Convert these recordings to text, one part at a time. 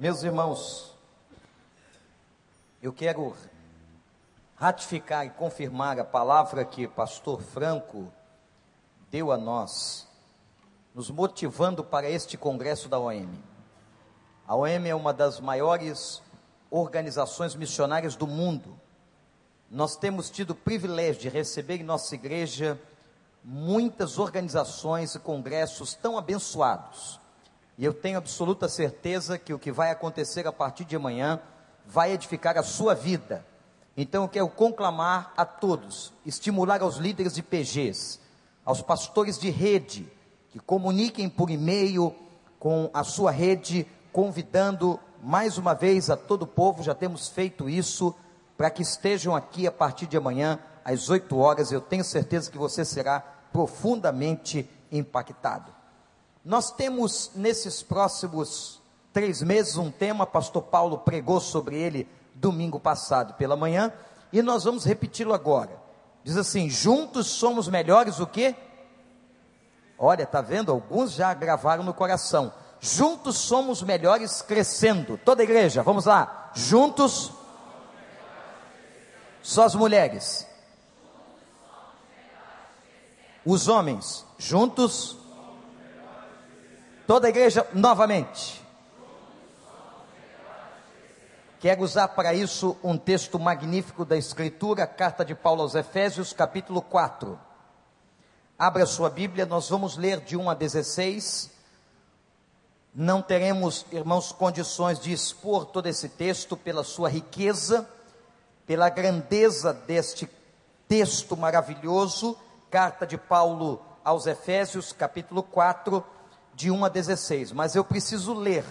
Meus irmãos, eu quero ratificar e confirmar a palavra que pastor Franco deu a nós, nos motivando para este congresso da OM. A OM é uma das maiores organizações missionárias do mundo. Nós temos tido o privilégio de receber em nossa igreja muitas organizações e congressos tão abençoados e eu tenho absoluta certeza que o que vai acontecer a partir de amanhã vai edificar a sua vida. Então eu quero conclamar a todos, estimular aos líderes de PGs, aos pastores de rede, que comuniquem por e-mail com a sua rede, convidando mais uma vez a todo o povo, já temos feito isso, para que estejam aqui a partir de amanhã, às 8 horas. Eu tenho certeza que você será profundamente impactado. Nós temos nesses próximos três meses um tema, pastor Paulo pregou sobre ele domingo passado pela manhã, e nós vamos repeti-lo agora. Diz assim: juntos somos melhores o quê? Olha, tá vendo? Alguns já gravaram no coração. Juntos somos melhores crescendo. Toda a igreja, vamos lá. Juntos. Só as mulheres. Os homens. Juntos Toda a igreja novamente. Quero usar para isso um texto magnífico da Escritura, carta de Paulo aos Efésios, capítulo 4. Abra sua Bíblia, nós vamos ler de 1 a 16. Não teremos, irmãos, condições de expor todo esse texto pela sua riqueza, pela grandeza deste texto maravilhoso, carta de Paulo aos Efésios, capítulo 4 de 1 a 16, mas eu preciso ler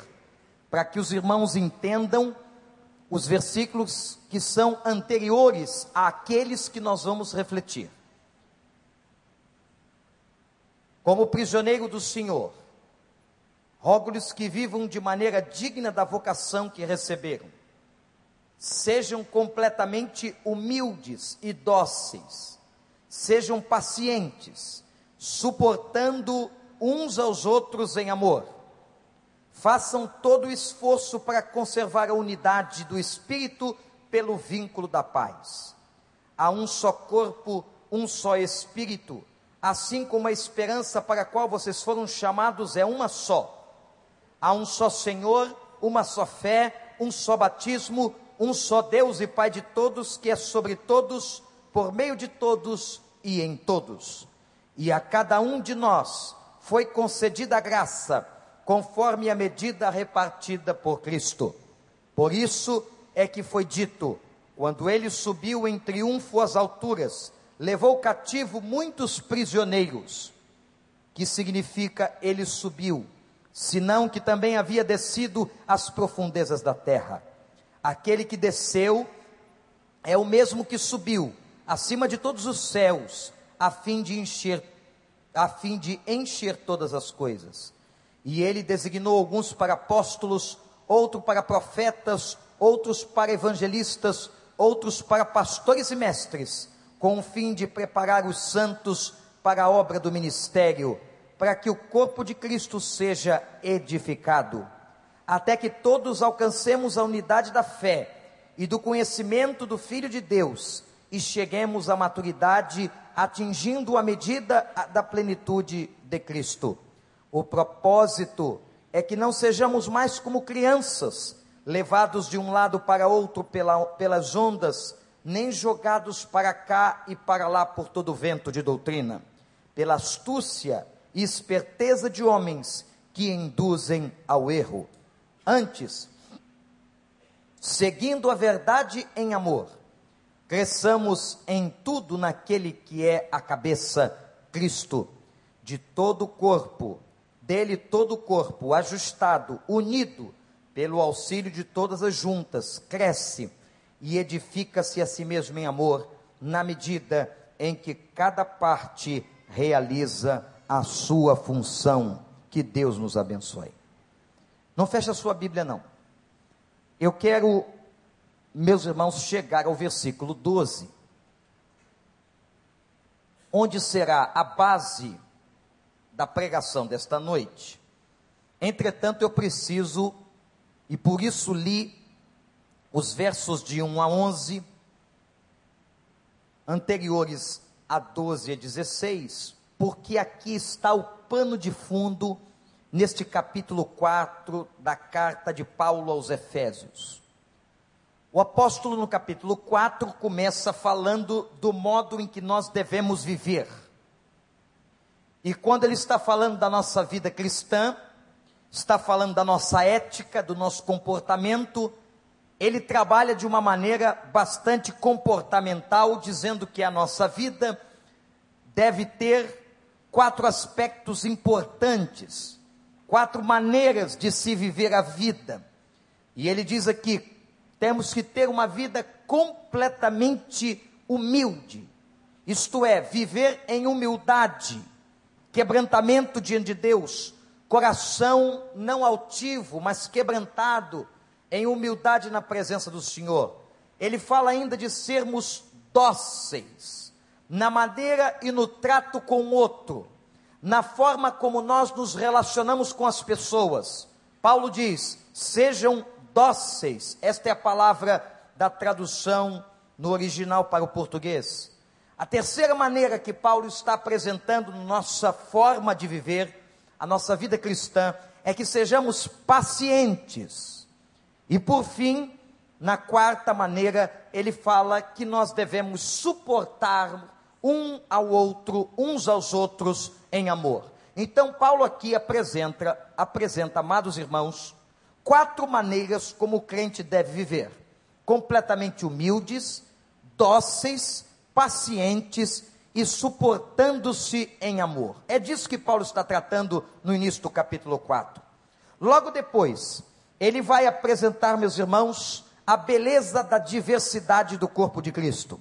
para que os irmãos entendam os versículos que são anteriores àqueles que nós vamos refletir. Como prisioneiro do Senhor, rogo-lhes que vivam de maneira digna da vocação que receberam. Sejam completamente humildes e dóceis. Sejam pacientes, suportando uns aos outros em amor. Façam todo o esforço para conservar a unidade do espírito pelo vínculo da paz. Há um só corpo, um só espírito, assim como a esperança para a qual vocês foram chamados é uma só. Há um só Senhor, uma só fé, um só batismo, um só Deus e Pai de todos, que é sobre todos, por meio de todos e em todos. E a cada um de nós foi concedida a graça, conforme a medida repartida por Cristo. Por isso é que foi dito: quando ele subiu em triunfo às alturas, levou cativo muitos prisioneiros. Que significa ele subiu, senão que também havia descido às profundezas da terra. Aquele que desceu é o mesmo que subiu acima de todos os céus, a fim de encher a fim de encher todas as coisas. E ele designou alguns para apóstolos, outros para profetas, outros para evangelistas, outros para pastores e mestres, com o fim de preparar os santos para a obra do ministério, para que o corpo de Cristo seja edificado, até que todos alcancemos a unidade da fé e do conhecimento do Filho de Deus e cheguemos à maturidade atingindo a medida da plenitude de Cristo. O propósito é que não sejamos mais como crianças, levados de um lado para outro pela, pelas ondas, nem jogados para cá e para lá por todo vento de doutrina, pela astúcia e esperteza de homens que induzem ao erro. Antes, seguindo a verdade em amor, cresçamos em tudo naquele que é a cabeça, Cristo, de todo o corpo, dele todo o corpo, ajustado, unido, pelo auxílio de todas as juntas, cresce e edifica-se a si mesmo em amor, na medida em que cada parte realiza a sua função. Que Deus nos abençoe. Não feche a sua Bíblia, não. Eu quero meus irmãos, chegar ao versículo 12, onde será a base da pregação desta noite. Entretanto, eu preciso e por isso li os versos de 1 a 11, anteriores a 12 e 16, porque aqui está o pano de fundo neste capítulo 4 da carta de Paulo aos Efésios. O apóstolo, no capítulo 4, começa falando do modo em que nós devemos viver. E quando ele está falando da nossa vida cristã, está falando da nossa ética, do nosso comportamento, ele trabalha de uma maneira bastante comportamental, dizendo que a nossa vida deve ter quatro aspectos importantes, quatro maneiras de se viver a vida. E ele diz aqui: temos que ter uma vida completamente humilde, isto é, viver em humildade quebrantamento diante de Deus, coração não altivo, mas quebrantado, em humildade na presença do Senhor. Ele fala ainda de sermos dóceis, na maneira e no trato com o outro, na forma como nós nos relacionamos com as pessoas. Paulo diz: sejam dóceis, esta é a palavra da tradução no original para o português. A terceira maneira que Paulo está apresentando nossa forma de viver, a nossa vida cristã, é que sejamos pacientes. E por fim, na quarta maneira, ele fala que nós devemos suportar um ao outro, uns aos outros em amor. Então Paulo aqui apresenta, apresenta, amados irmãos, quatro maneiras como o crente deve viver: completamente humildes, dóceis, pacientes e suportando-se em amor. É disso que Paulo está tratando no início do capítulo 4. Logo depois, ele vai apresentar, meus irmãos, a beleza da diversidade do corpo de Cristo.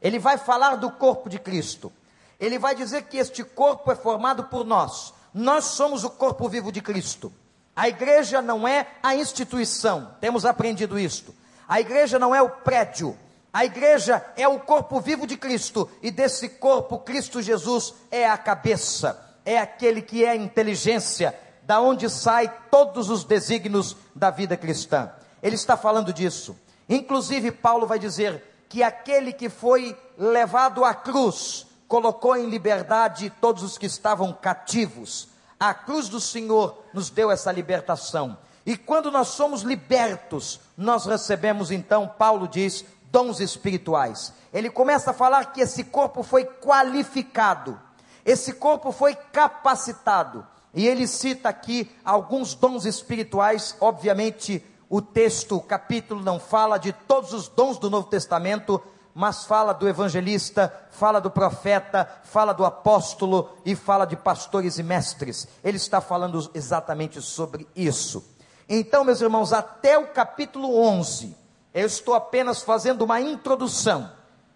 Ele vai falar do corpo de Cristo. Ele vai dizer que este corpo é formado por nós. Nós somos o corpo vivo de Cristo. A igreja não é a instituição, temos aprendido isto. A igreja não é o prédio, a igreja é o corpo vivo de Cristo, e desse corpo, Cristo Jesus é a cabeça, é aquele que é a inteligência, da onde sai todos os desígnios da vida cristã. Ele está falando disso. Inclusive, Paulo vai dizer que aquele que foi levado à cruz colocou em liberdade todos os que estavam cativos. A cruz do Senhor nos deu essa libertação. E quando nós somos libertos, nós recebemos então, Paulo diz, dons espirituais. Ele começa a falar que esse corpo foi qualificado, esse corpo foi capacitado. E ele cita aqui alguns dons espirituais, obviamente o texto, o capítulo não fala de todos os dons do Novo Testamento, mas fala do evangelista, fala do profeta, fala do apóstolo e fala de pastores e mestres. Ele está falando exatamente sobre isso. Então, meus irmãos, até o capítulo 11, eu estou apenas fazendo uma introdução,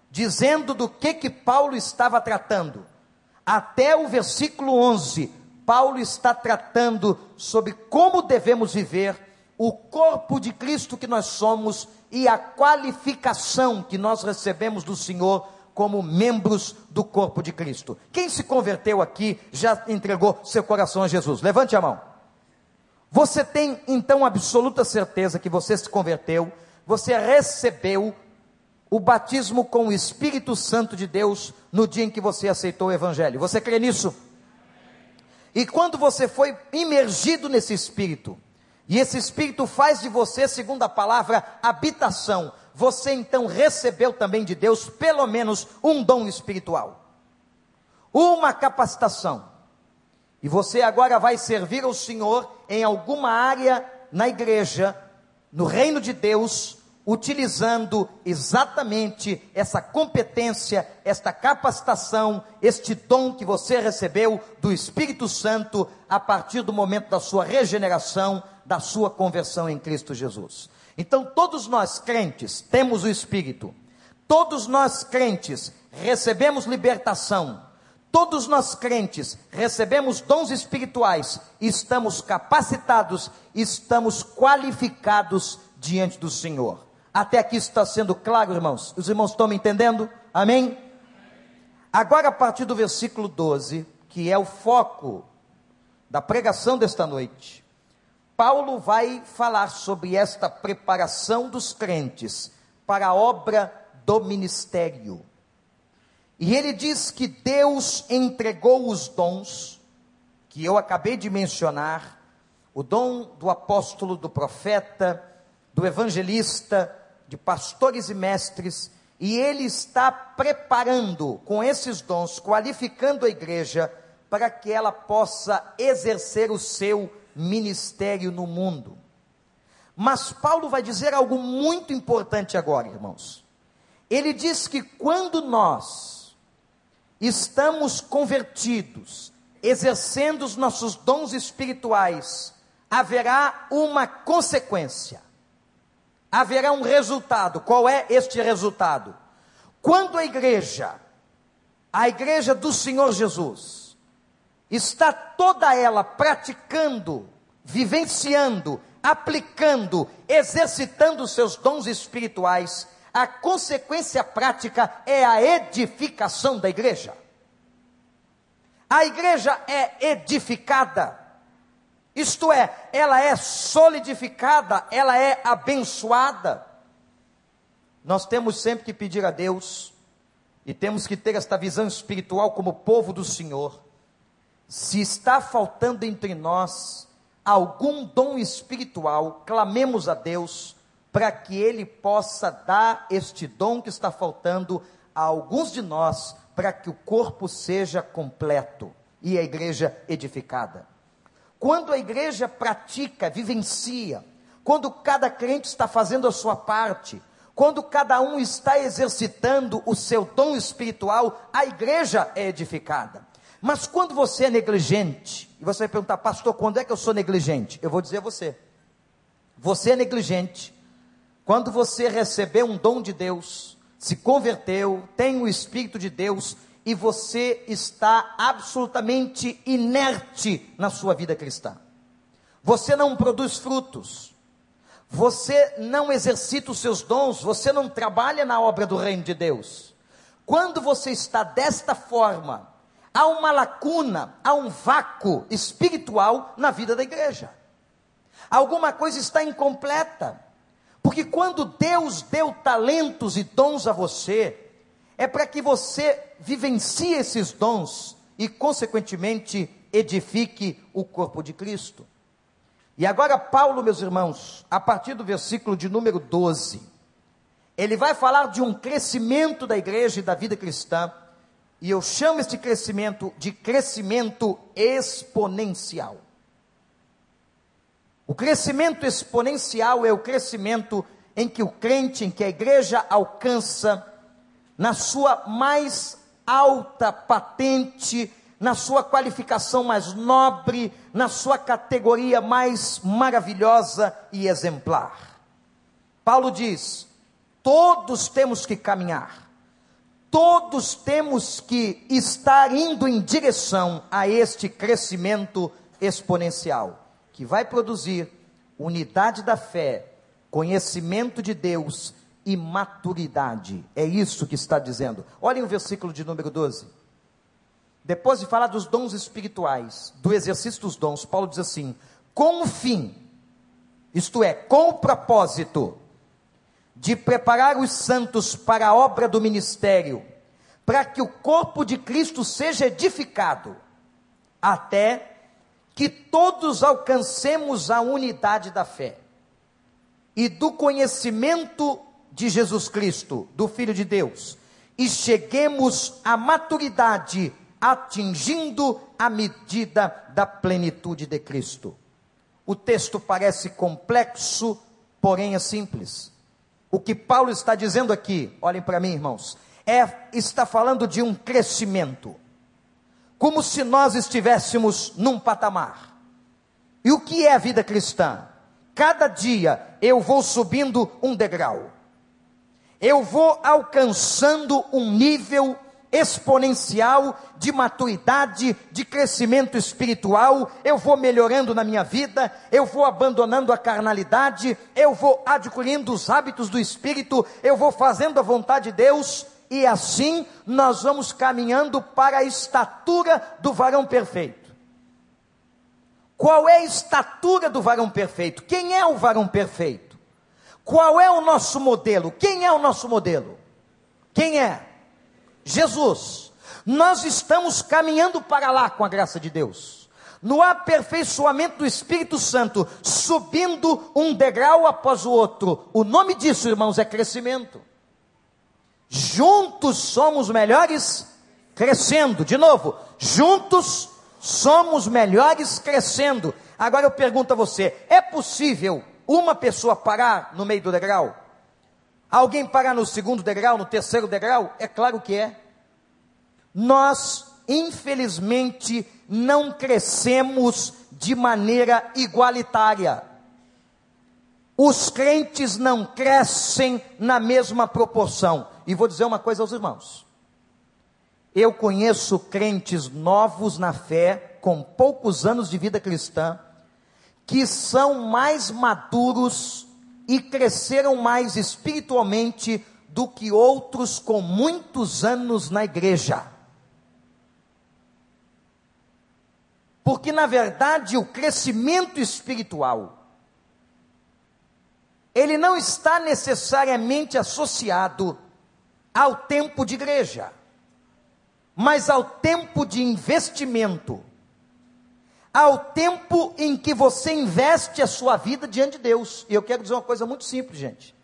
dizendo do que que Paulo estava tratando. Até o versículo 11, Paulo está tratando sobre como devemos viver o corpo de Cristo que nós somos e a qualificação que nós recebemos do Senhor como membros do corpo de Cristo. Quem se converteu aqui já entregou seu coração a Jesus? Levante a mão. Você tem então absoluta certeza que você se converteu, você recebeu o batismo com o Espírito Santo de Deus no dia em que você aceitou o Evangelho. Você crê nisso? E quando você foi imergido nesse Espírito, e esse Espírito faz de você, segundo a palavra, habitação, você então recebeu também de Deus pelo menos um dom espiritual, uma capacitação. E você agora vai servir ao Senhor em alguma área na igreja, no reino de Deus, utilizando exatamente essa competência, esta capacitação, este dom que você recebeu do Espírito Santo a partir do momento da sua regeneração, da sua conversão em Cristo Jesus. Então, todos nós crentes temos o Espírito, todos nós crentes recebemos libertação, todos nós crentes recebemos dons espirituais, estamos capacitados, estamos qualificados diante do Senhor. Até aqui está sendo claro, irmãos? Os irmãos estão me entendendo? Amém? Agora, a partir do versículo 12, que é o foco da pregação desta noite, Paulo vai falar sobre esta preparação dos crentes para a obra do ministério. E ele diz que Deus entregou os dons, que eu acabei de mencionar, o dom do apóstolo, do profeta, do evangelista, de pastores e mestres, e ele está preparando com esses dons, qualificando a igreja para que ela possa exercer o seu ministério no mundo. Mas Paulo vai dizer algo muito importante agora, irmãos. Ele diz que quando nós estamos convertidos, exercendo os nossos dons espirituais, haverá uma consequência, haverá um resultado. Qual é este resultado? Quando a igreja, a igreja do Senhor Jesus, está toda ela praticando, vivenciando, aplicando, exercitando seus dons espirituais, a consequência prática é a edificação da igreja. A igreja é edificada, isto é, ela é solidificada, ela é abençoada. Nós temos sempre que pedir a Deus, e temos que ter esta visão espiritual como povo do Senhor. Se está faltando entre nós algum dom espiritual, clamemos a Deus para que Ele possa dar este dom que está faltando a alguns de nós, para que o corpo seja completo e a igreja edificada. Quando a igreja pratica, vivencia, quando cada crente está fazendo a sua parte, quando cada um está exercitando o seu dom espiritual, a igreja é edificada. Mas quando você é negligente, e você vai perguntar, pastor, quando é que eu sou negligente? Eu vou dizer a você: você é negligente quando você recebeu um dom de Deus, se converteu, tem o Espírito de Deus e você está absolutamente inerte na sua vida cristã. Você não produz frutos, você não exercita os seus dons, você não trabalha na obra do reino de Deus. Quando você está desta forma, há uma lacuna, há um vácuo espiritual na vida da igreja. Alguma coisa está incompleta. Porque quando Deus deu talentos e dons a você, é para que você vivencie esses dons e, consequentemente, edifique o corpo de Cristo. E agora, Paulo, meus irmãos, a partir do versículo de número 12, ele vai falar de um crescimento da igreja e da vida cristã e eu chamo este crescimento de crescimento exponencial. O crescimento exponencial é o crescimento em que o crente, em que a igreja alcança, na sua mais alta patente, na sua qualificação mais nobre, na sua categoria mais maravilhosa e exemplar. Paulo diz: todos temos que caminhar todos temos que estar indo em direção a este crescimento exponencial, que vai produzir unidade da fé, conhecimento de Deus e maturidade. É isso que está dizendo. Olhem o versículo de número 12. Depois de falar dos dons espirituais, do exercício dos dons, Paulo diz assim: com o fim, isto é, com o propósito de preparar os santos para a obra do ministério, para que o corpo de Cristo seja edificado, até que todos alcancemos a unidade da fé e do conhecimento de Jesus Cristo, do Filho de Deus, e cheguemos à maturidade, atingindo a medida da plenitude de Cristo. O texto parece complexo, porém é simples. O que Paulo está dizendo aqui, olhem para mim, irmãos, é está falando de um crescimento. Como se nós estivéssemos num patamar. E o que é a vida cristã? Cada dia eu vou subindo um degrau. Eu vou alcançando um nível exponencial de maturidade, de crescimento espiritual, eu vou melhorando na minha vida, eu vou abandonando a carnalidade, eu vou adquirindo os hábitos do espírito, eu vou fazendo a vontade de Deus, e assim nós vamos caminhando para a estatura do varão perfeito. Qual é a estatura do varão perfeito? Quem é o varão perfeito? Qual é o nosso modelo? Quem é o nosso modelo? Quem é? Jesus. Nós estamos caminhando para lá com a graça de Deus. No aperfeiçoamento do Espírito Santo, subindo um degrau após o outro. O nome disso, irmãos, é crescimento. Juntos somos melhores crescendo. De novo, juntos somos melhores crescendo. Agora eu pergunto a você: é possível uma pessoa parar no meio do degrau? Alguém parar no segundo degrau, no terceiro degrau? É claro que é. Nós, infelizmente, não crescemos de maneira igualitária. Os crentes não crescem na mesma proporção. E vou dizer uma coisa aos irmãos. Eu conheço crentes novos na fé, com poucos anos de vida cristã, que são mais maduros e cresceram mais espiritualmente do que outros com muitos anos na igreja. Porque, na verdade, o crescimento espiritual, ele não está necessariamente associado ao tempo de igreja mas ao tempo de investimento, ao tempo em que você investe a sua vida diante de Deus. E eu quero dizer uma coisa muito simples, gente.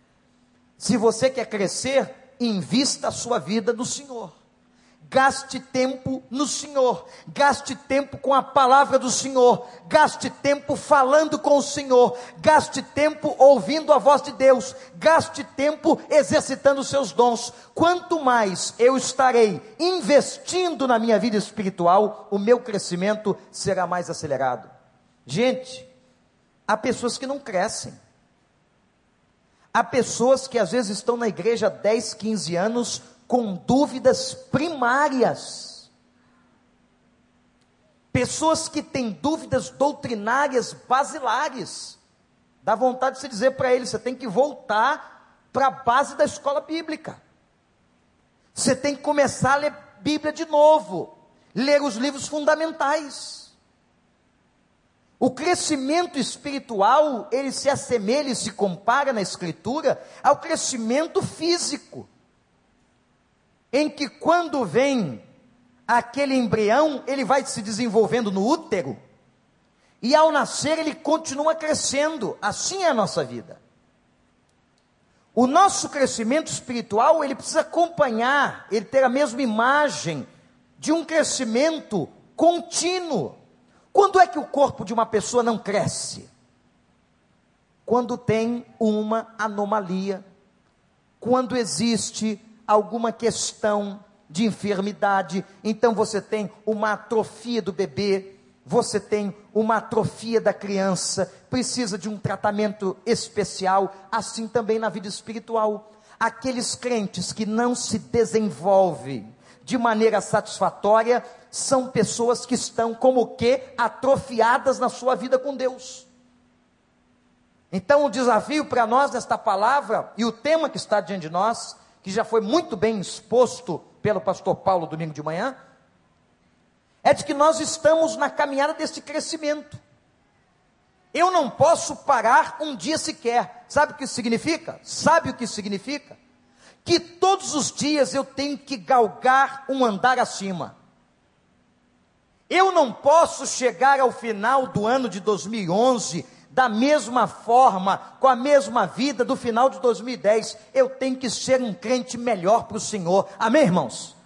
Se você quer crescer, invista a sua vida no Senhor. Gaste tempo no Senhor, gaste tempo com a palavra do Senhor, gaste tempo falando com o Senhor, gaste tempo ouvindo a voz de Deus, gaste tempo exercitando os seus dons. Quanto mais eu estarei investindo na minha vida espiritual, o meu crescimento será mais acelerado. Gente, há pessoas que não crescem. Há pessoas que às vezes estão na igreja 10, 15 anos, com dúvidas primárias. Pessoas que têm dúvidas doutrinárias basilares. Dá vontade de se dizer para eles: você tem que voltar para a base da escola bíblica. Você tem que começar a ler Bíblia de novo, ler os livros fundamentais. O crescimento espiritual, ele se assemelha e se compara na Escritura ao crescimento físico em que quando vem aquele embrião, ele vai se desenvolvendo no útero, e ao nascer ele continua crescendo. Assim é a nossa vida. O nosso crescimento espiritual, ele precisa acompanhar, ele ter a mesma imagem de um crescimento contínuo. Quando é que o corpo de uma pessoa não cresce? Quando tem uma anomalia, quando existe alguma questão de enfermidade, então você tem uma atrofia do bebê, você tem uma atrofia da criança, precisa de um tratamento especial, assim também na vida espiritual. Aqueles crentes que não se desenvolvem de maneira satisfatória são pessoas que estão como que atrofiadas na sua vida com Deus. Então o desafio para nós nesta palavra e o tema que está diante de nós que já foi muito bem exposto pelo pastor Paulo domingo de manhã, é de que nós estamos na caminhada desse crescimento. Eu não posso parar um dia sequer. Sabe o que isso significa? Sabe o que isso significa? Que todos os dias eu tenho que galgar um andar acima. Eu não posso chegar ao final do ano de 2011 da mesma forma, com a mesma vida do final de 2010, eu tenho que ser um crente melhor para o Senhor. Amém, irmãos?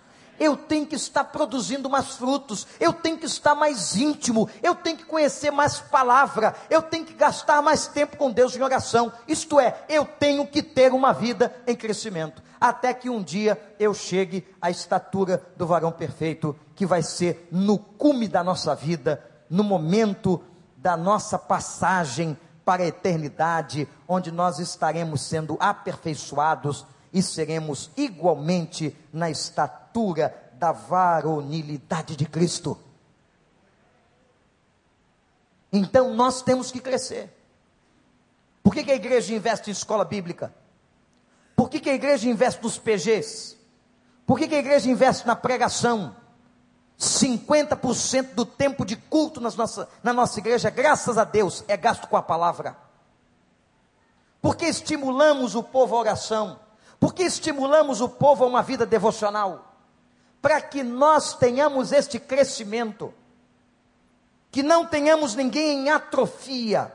Eu tenho que estar produzindo mais frutos, eu tenho que estar mais íntimo, eu tenho que conhecer mais palavra, eu tenho que gastar mais tempo com Deus em oração. Isto é, eu tenho que ter uma vida em crescimento, até que um dia eu chegue à estatura do varão perfeito, que vai ser no cume da nossa vida, no momento da nossa passagem para a eternidade, onde nós estaremos sendo aperfeiçoados e seremos igualmente na estatura da varonilidade de Cristo. Então nós temos que crescer. Por que, que a igreja investe em escola bíblica? Por que, que a igreja investe nos PGs? Por que, que a igreja investe na pregação? 50% do tempo de culto nas nossa, na nossa igreja, graças a Deus, é gasto com a palavra. Porque estimulamos o povo à oração. Porque estimulamos o povo a uma vida devocional. Para que nós tenhamos este crescimento. Que não tenhamos ninguém em atrofia.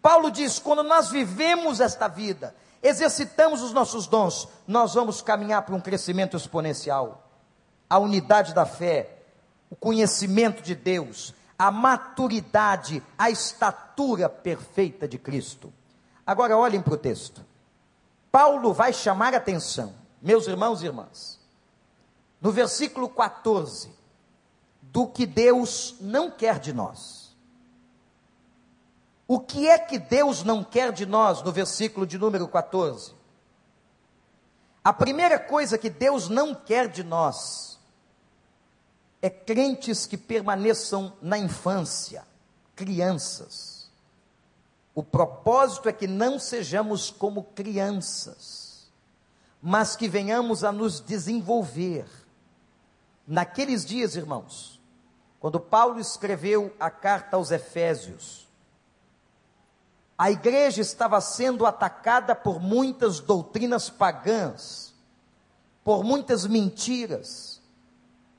Paulo diz: quando nós vivemos esta vida, exercitamos os nossos dons, nós vamos caminhar para um crescimento exponencial a unidade da fé, o conhecimento de Deus, a maturidade, a estatura perfeita de Cristo. Agora olhem para o texto. Paulo vai chamar atenção, meus irmãos e irmãs, no versículo 14, do que Deus não quer de nós. O que é que Deus não quer de nós, no versículo de número 14? A primeira coisa que Deus não quer de nós é crentes que permaneçam na infância, crianças. O propósito é que não sejamos como crianças, mas que venhamos a nos desenvolver. Naqueles dias, irmãos, quando Paulo escreveu a carta aos Efésios, a igreja estava sendo atacada por muitas doutrinas pagãs, por muitas mentiras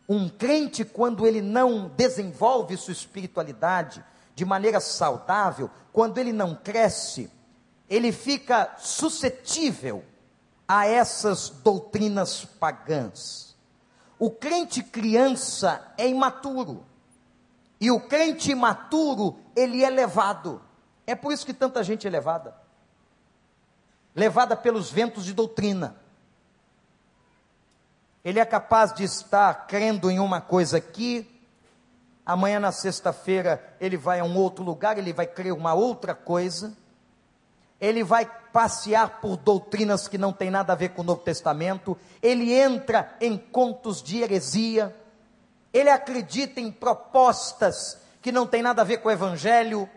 um crente, quando ele não desenvolve sua espiritualidade de maneira saudável, quando ele não cresce, ele fica suscetível a essas doutrinas pagãs. O crente criança é imaturo. E o crente imaturo, ele é levado. É por isso que tanta gente é levada. Levada pelos ventos de doutrina. Ele é capaz de estar crendo em uma coisa aqui, amanhã na sexta-feira ele vai a um outro lugar, ele vai crer uma outra coisa, ele vai passear por doutrinas que não tem nada a ver com o Novo Testamento, ele entra em contos de heresia, ele acredita em propostas que não tem nada a ver com o Evangelho,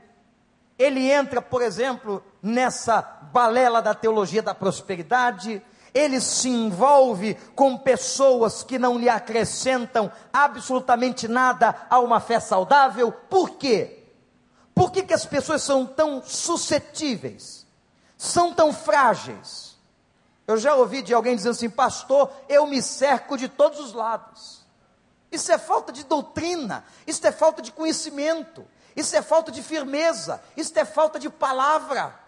ele entra, por exemplo, nessa balela da teologia da prosperidade, ele se envolve com pessoas que não lhe acrescentam absolutamente nada a uma fé saudável. Por quê? Por que, que as pessoas são tão suscetíveis? São tão frágeis? Eu já ouvi de alguém dizendo assim, pastor, eu me cerco de todos os lados. Isso é falta de doutrina, isso é falta de conhecimento, isso é falta de firmeza, isso é falta de palavra.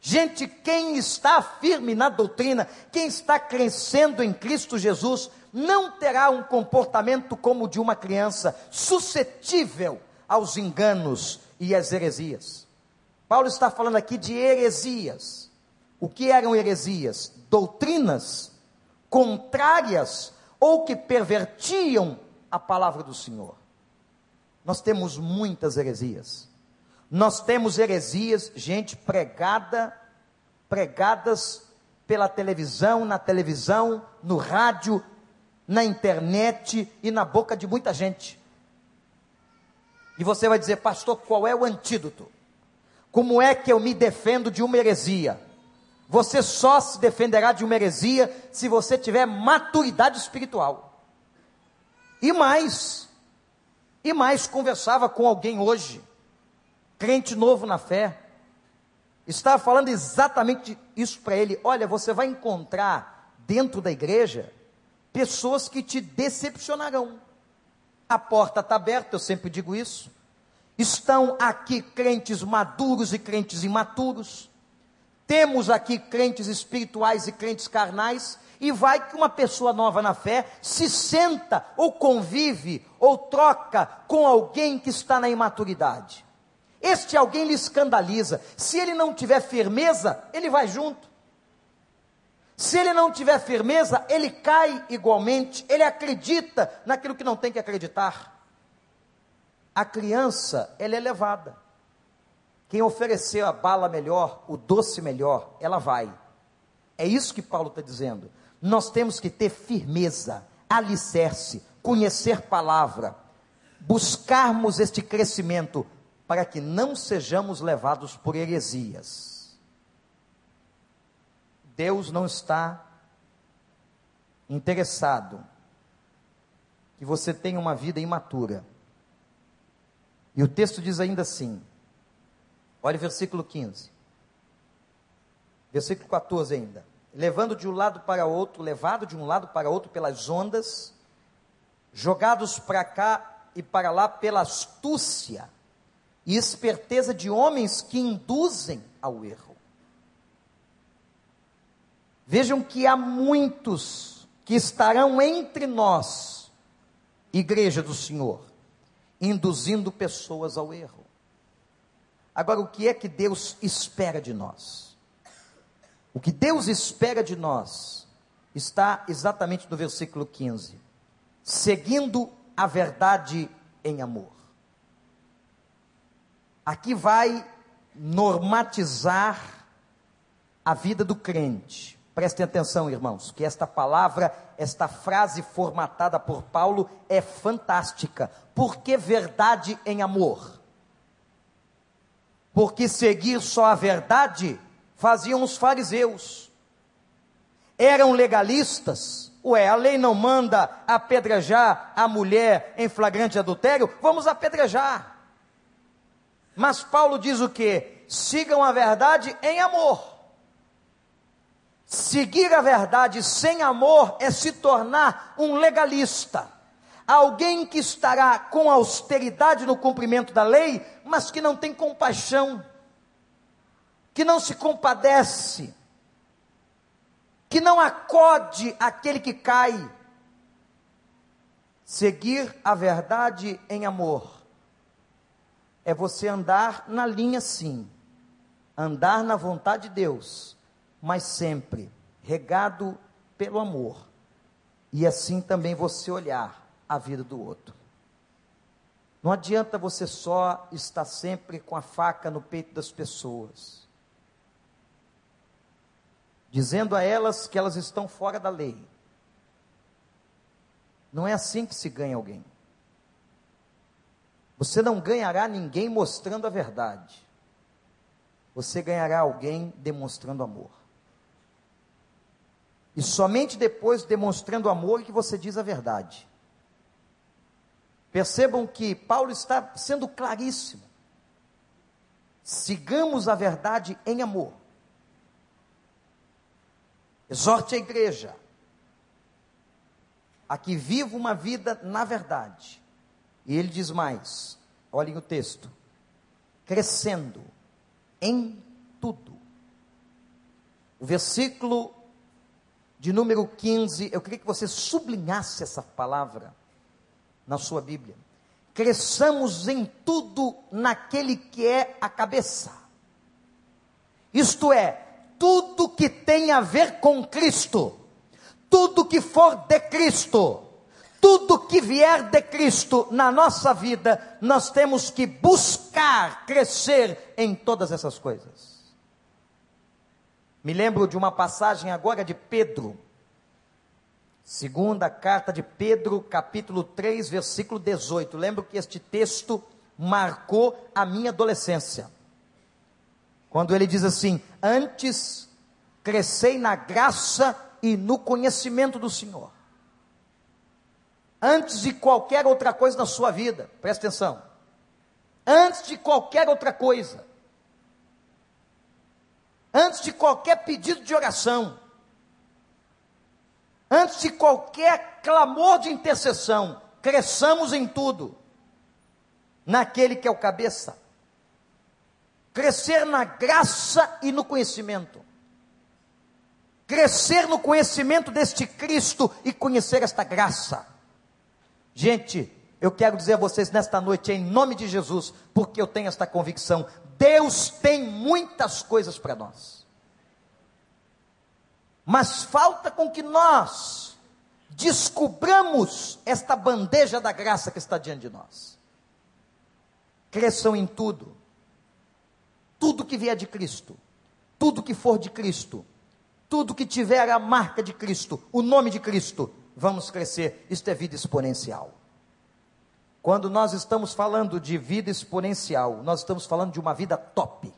Gente, quem está firme na doutrina, quem está crescendo em Cristo Jesus, não terá um comportamento como o de uma criança, suscetível aos enganos e às heresias. Paulo está falando aqui de heresias. O que eram heresias? Doutrinas contrárias ou que pervertiam a palavra do Senhor. Nós temos muitas heresias. Nós temos heresias, gente pregada, pregadas pela televisão, na televisão, no rádio, na internet e na boca de muita gente. E você vai dizer, pastor, qual é o antídoto? Como é que eu me defendo de uma heresia? Você só se defenderá de uma heresia se você tiver maturidade espiritual. E mais, e mais, conversava com alguém hoje crente novo na fé, estava falando exatamente isso para ele. Olha, você vai encontrar dentro da igreja pessoas que te decepcionarão. A porta está aberta, eu sempre digo isso. Estão aqui crentes maduros e crentes imaturos. Temos aqui crentes espirituais e crentes carnais. E vai que uma pessoa nova na fé se senta ou convive ou troca com alguém que está na imaturidade. Este alguém lhe escandaliza. Se ele não tiver firmeza, ele vai junto. Se ele não tiver firmeza, ele cai igualmente, ele acredita naquilo que não tem que acreditar. A criança, ela é levada. Quem oferecer a bala melhor, o doce melhor, ela vai. É isso que Paulo está dizendo. Nós temos que ter firmeza, alicerce, conhecer palavra, buscarmos este crescimento para que não sejamos levados por heresias. Deus não está interessado que você tenha uma vida imatura. E o texto diz ainda assim: olha o versículo 15, versículo 14 ainda. Levando de um lado para outro, levado de um lado para outro pelas ondas, jogados para cá e para lá pela astúcia e esperteza de homens que induzem ao erro. Vejam que há muitos que estarão entre nós, igreja do Senhor, induzindo pessoas ao erro. Agora, o que é que Deus espera de nós? O que Deus espera de nós está exatamente no versículo 15: seguindo a verdade em amor. Aqui vai normatizar a vida do crente. Prestem atenção, irmãos, que esta palavra, esta frase formatada por Paulo é fantástica. Por que verdade em amor? Porque seguir só a verdade faziam os fariseus. Eram legalistas. Ué, a lei não manda apedrejar a mulher em flagrante adultério? Vamos apedrejar. Mas Paulo diz o que? Sigam a verdade em amor. Seguir a verdade sem amor é se tornar um legalista. Alguém que estará com austeridade no cumprimento da lei, mas que não tem compaixão, que não se compadece, que não acode aquele que cai. Seguir a verdade em amor é você andar na linha sim, andar na vontade de Deus, mas sempre regado pelo amor, e assim também você olhar a vida do outro. Não adianta você só estar sempre com a faca no peito das pessoas, dizendo a elas que elas estão fora da lei. Não é assim que se ganha alguém. Você não ganhará ninguém mostrando a verdade. Você ganhará alguém demonstrando amor. E somente depois demonstrando amor que você diz a verdade. Percebam que Paulo está sendo claríssimo. Sigamos a verdade em amor. Exorte a igreja a que viva uma vida na verdade. E ele diz mais: olhem o texto, crescendo em tudo. O versículo de número 15, eu queria que você sublinhasse essa palavra na sua Bíblia. Cresçamos em tudo naquele que é a cabeça. Isto é, tudo que tem a ver com Cristo, tudo que for de Cristo, tudo que vier de Cristo na nossa vida, nós temos que buscar crescer em todas essas coisas. Me lembro de uma passagem agora de Pedro, segunda carta de Pedro, capítulo 3, versículo 18. Lembro que este texto marcou a minha adolescência. Quando ele diz assim: Antes crescei na graça e no conhecimento do Senhor antes de qualquer outra coisa na sua vida, presta atenção. Antes de qualquer outra coisa, antes de qualquer pedido de oração, antes de qualquer clamor de intercessão, cresçamos em tudo, naquele que é o cabeça. Crescer na graça e no conhecimento. Crescer no conhecimento deste Cristo e conhecer esta graça Gente, eu quero dizer a vocês nesta noite, em nome de Jesus, porque eu tenho esta convicção: Deus tem muitas coisas para nós. Mas falta com que nós descubramos esta bandeja da graça que está diante de nós. Cresçam em tudo, tudo que vier de Cristo, tudo que for de Cristo, tudo que tiver a marca de Cristo, o nome de Cristo, vamos crescer. Isto é vida exponencial. Quando nós estamos falando de vida exponencial, nós estamos falando de uma vida top,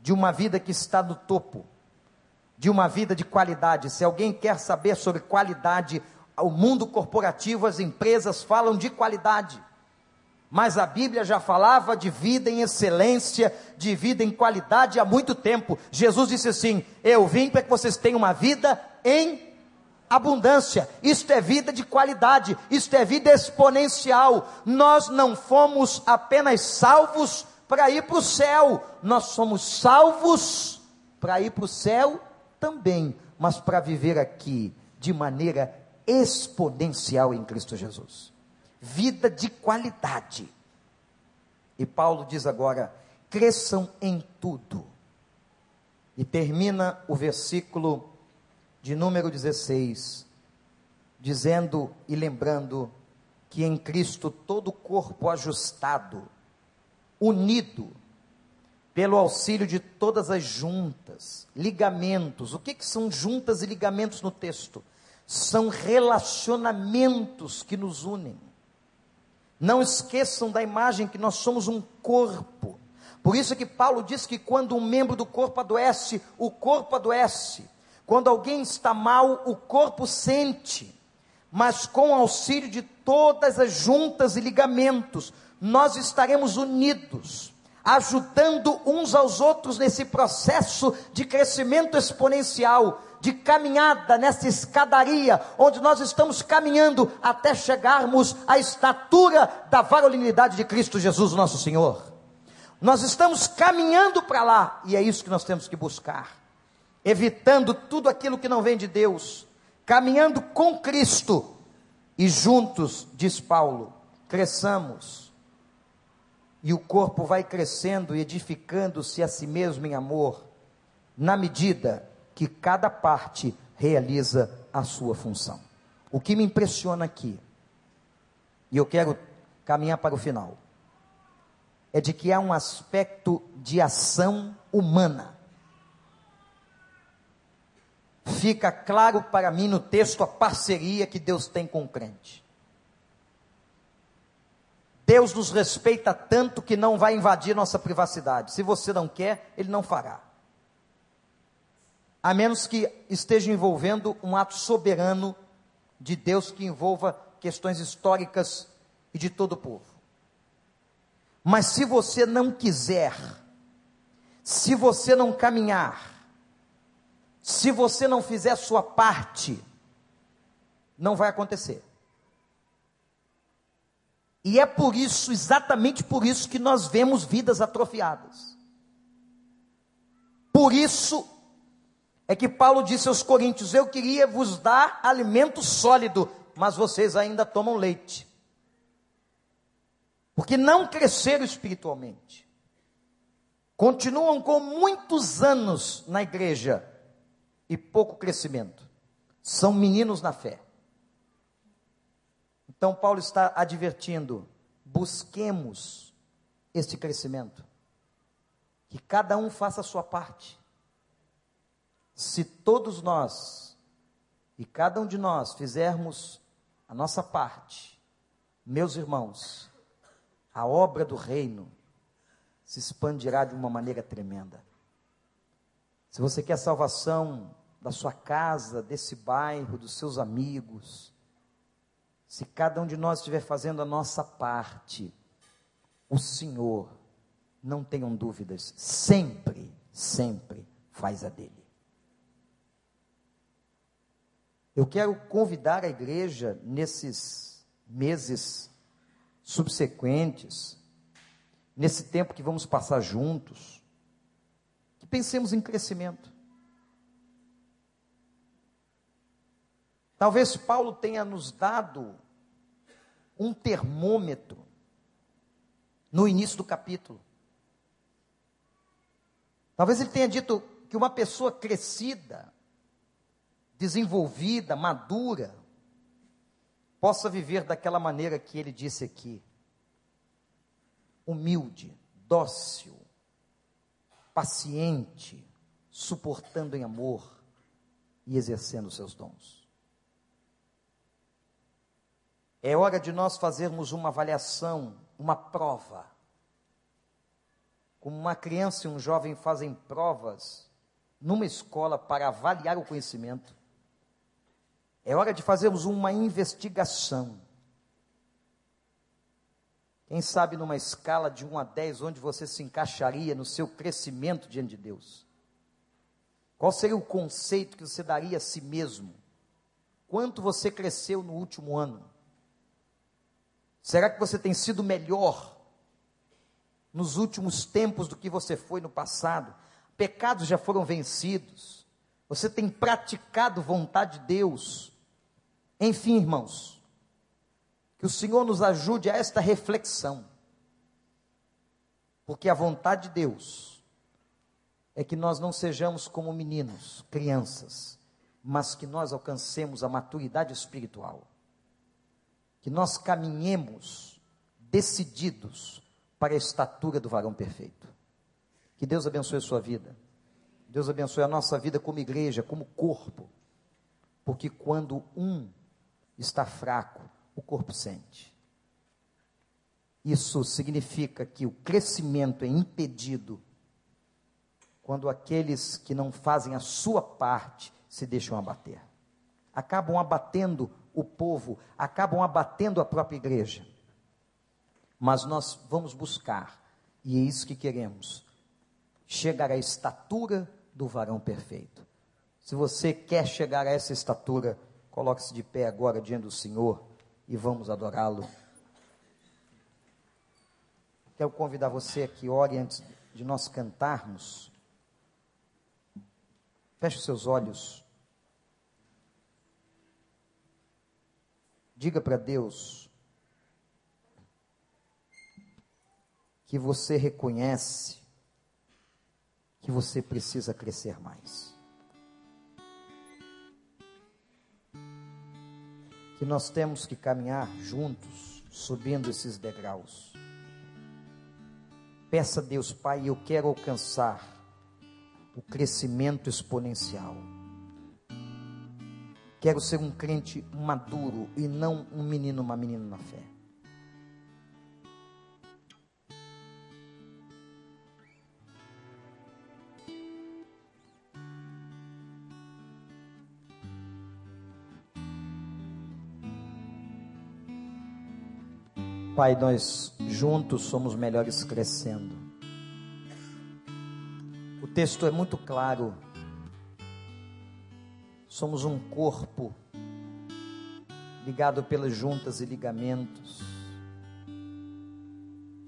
de uma vida que está no topo, de uma vida de qualidade. Se alguém quer saber sobre qualidade, o mundo corporativo, as empresas falam de qualidade. Mas a Bíblia já falava de vida em excelência, de vida em qualidade há muito tempo. Jesus disse assim: Eu vim para que vocês tenham uma vida em abundância. Isto é vida de qualidade, isto é vida exponencial. Nós não fomos apenas salvos para ir para o céu, nós somos salvos para ir para o céu também, mas para viver aqui de maneira exponencial em Cristo Jesus vida de qualidade. E Paulo diz agora: cresçam em tudo. E termina o versículo de número 16, dizendo e lembrando que em Cristo todo corpo ajustado, unido, pelo auxílio de todas as juntas, ligamentos. O que, que são juntas e ligamentos no texto? São relacionamentos que nos unem. Não esqueçam da imagem que nós somos um corpo. Por isso é que Paulo diz que quando um membro do corpo adoece, o corpo adoece. Quando alguém está mal, o corpo sente. Mas com auxílio de todas as juntas e ligamentos, nós estaremos unidos, ajudando uns aos outros nesse processo de crescimento exponencial, de caminhada nessa escadaria, onde nós estamos caminhando até chegarmos à estatura da varonilidade de Cristo Jesus, nosso Senhor. Nós estamos caminhando para lá, e é isso que nós temos que buscar, evitando tudo aquilo que não vem de Deus, caminhando com Cristo, e juntos, diz Paulo, cresçamos, e o corpo vai crescendo e edificando-se a si mesmo em amor, na medida que cada parte realiza a sua função. O que me impressiona aqui, e eu quero caminhar para o final, é de que há um aspecto de ação humana. Fica claro para mim no texto a parceria que Deus tem com o crente. Deus nos respeita tanto que não vai invadir nossa privacidade. Se você não quer, Ele não fará a menos que esteja envolvendo um ato soberano de Deus que envolva questões históricas e de todo o povo. Mas se você não quiser, se você não caminhar, se você não fizer a sua parte, não vai acontecer. E é por isso, exatamente por isso, que nós vemos vidas atrofiadas. Por isso é que Paulo disse aos Coríntios: Eu queria vos dar alimento sólido, mas vocês ainda tomam leite. Porque não cresceram espiritualmente. Continuam com muitos anos na igreja e pouco crescimento. São meninos na fé. Então, Paulo está advertindo: busquemos este crescimento. Que cada um faça a sua parte se todos nós e cada um de nós fizermos a nossa parte, meus irmãos, a obra do reino se expandirá de uma maneira tremenda. Se você quer salvação da sua casa, desse bairro, dos seus amigos, se cada um de nós estiver fazendo a nossa parte, o Senhor, não tenham dúvidas, sempre, sempre faz a dele. Eu quero convidar a igreja nesses meses subsequentes, nesse tempo que vamos passar juntos, pensemos em crescimento. Talvez Paulo tenha nos dado um termômetro no início do capítulo. Talvez ele tenha dito que uma pessoa crescida, desenvolvida, madura, possa viver daquela maneira que ele disse aqui: humilde, dócil, paciente, suportando em amor e exercendo seus dons. É hora de nós fazermos uma avaliação, uma prova. Como uma criança e um jovem fazem provas numa escola para avaliar o conhecimento. É hora de fazermos uma investigação. Quem sabe numa escala de 1 a 10, onde você se encaixaria no seu crescimento diante de Deus? Qual seria o conceito que você daria a si mesmo? Quanto você cresceu no último ano? Será que você tem sido melhor nos últimos tempos do que você foi no passado? Pecados já foram vencidos? Você tem praticado vontade de Deus? Enfim, irmãos, que o Senhor nos ajude a esta reflexão. Porque a vontade de Deus é que nós não sejamos como meninos, crianças, mas que nós alcancemos a maturidade espiritual. Que nós caminhemos decididos para a estatura do varão perfeito. Que Deus abençoe a sua vida. Deus abençoe a nossa vida como igreja, como corpo. Porque quando um está fraco, o corpo sente. Isso significa que o crescimento é impedido quando aqueles que não fazem a sua parte se deixam abater. Acabam abatendo o povo, acabam abatendo a própria igreja. Mas nós vamos buscar, e é isso que queremos, chegar à estatura do varão perfeito. Se você quer chegar a essa estatura, coloque-se de pé agora diante do Senhor e vamos adorá-lo. Quero convidar você que ore antes de nós cantarmos. Feche os seus olhos. Diga para Deus que você reconhece que você precisa crescer mais. Que nós temos que caminhar juntos, subindo esses degraus. Peça a Deus, Pai, eu quero alcançar o crescimento exponencial. Quero ser um crente maduro e não um menino, uma menina na fé. Pai, nós juntos somos melhores crescendo. O texto é muito claro. Somos um corpo ligado pelas juntas e ligamentos.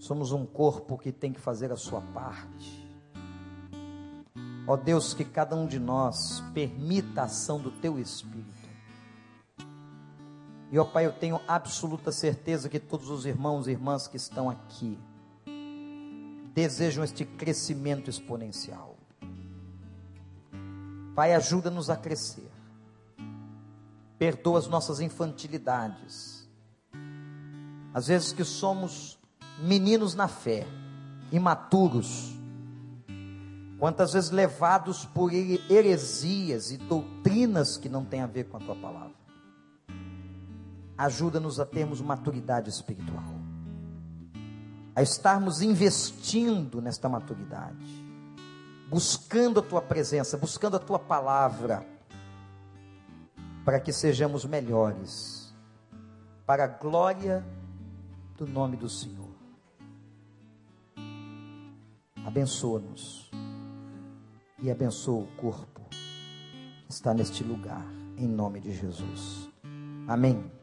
Somos um corpo que tem que fazer a sua parte. Ó Deus, que cada um de nós permita a ação do teu Espírito e, ó Pai, eu tenho absoluta certeza que todos os irmãos e irmãs que estão aqui desejam este crescimento exponencial. Pai, ajuda-nos a crescer. Perdoa as nossas infantilidades. Às vezes que somos meninos na fé, imaturos, quantas vezes levados por heresias e doutrinas que não têm a ver com a tua palavra ajuda-nos a termos maturidade espiritual, a estarmos investindo nesta maturidade, buscando a tua presença, buscando a tua palavra, para que sejamos melhores, para a glória do nome do Senhor. Abençoa-nos e abençoa o corpo que está neste lugar, em nome de Jesus. Amém.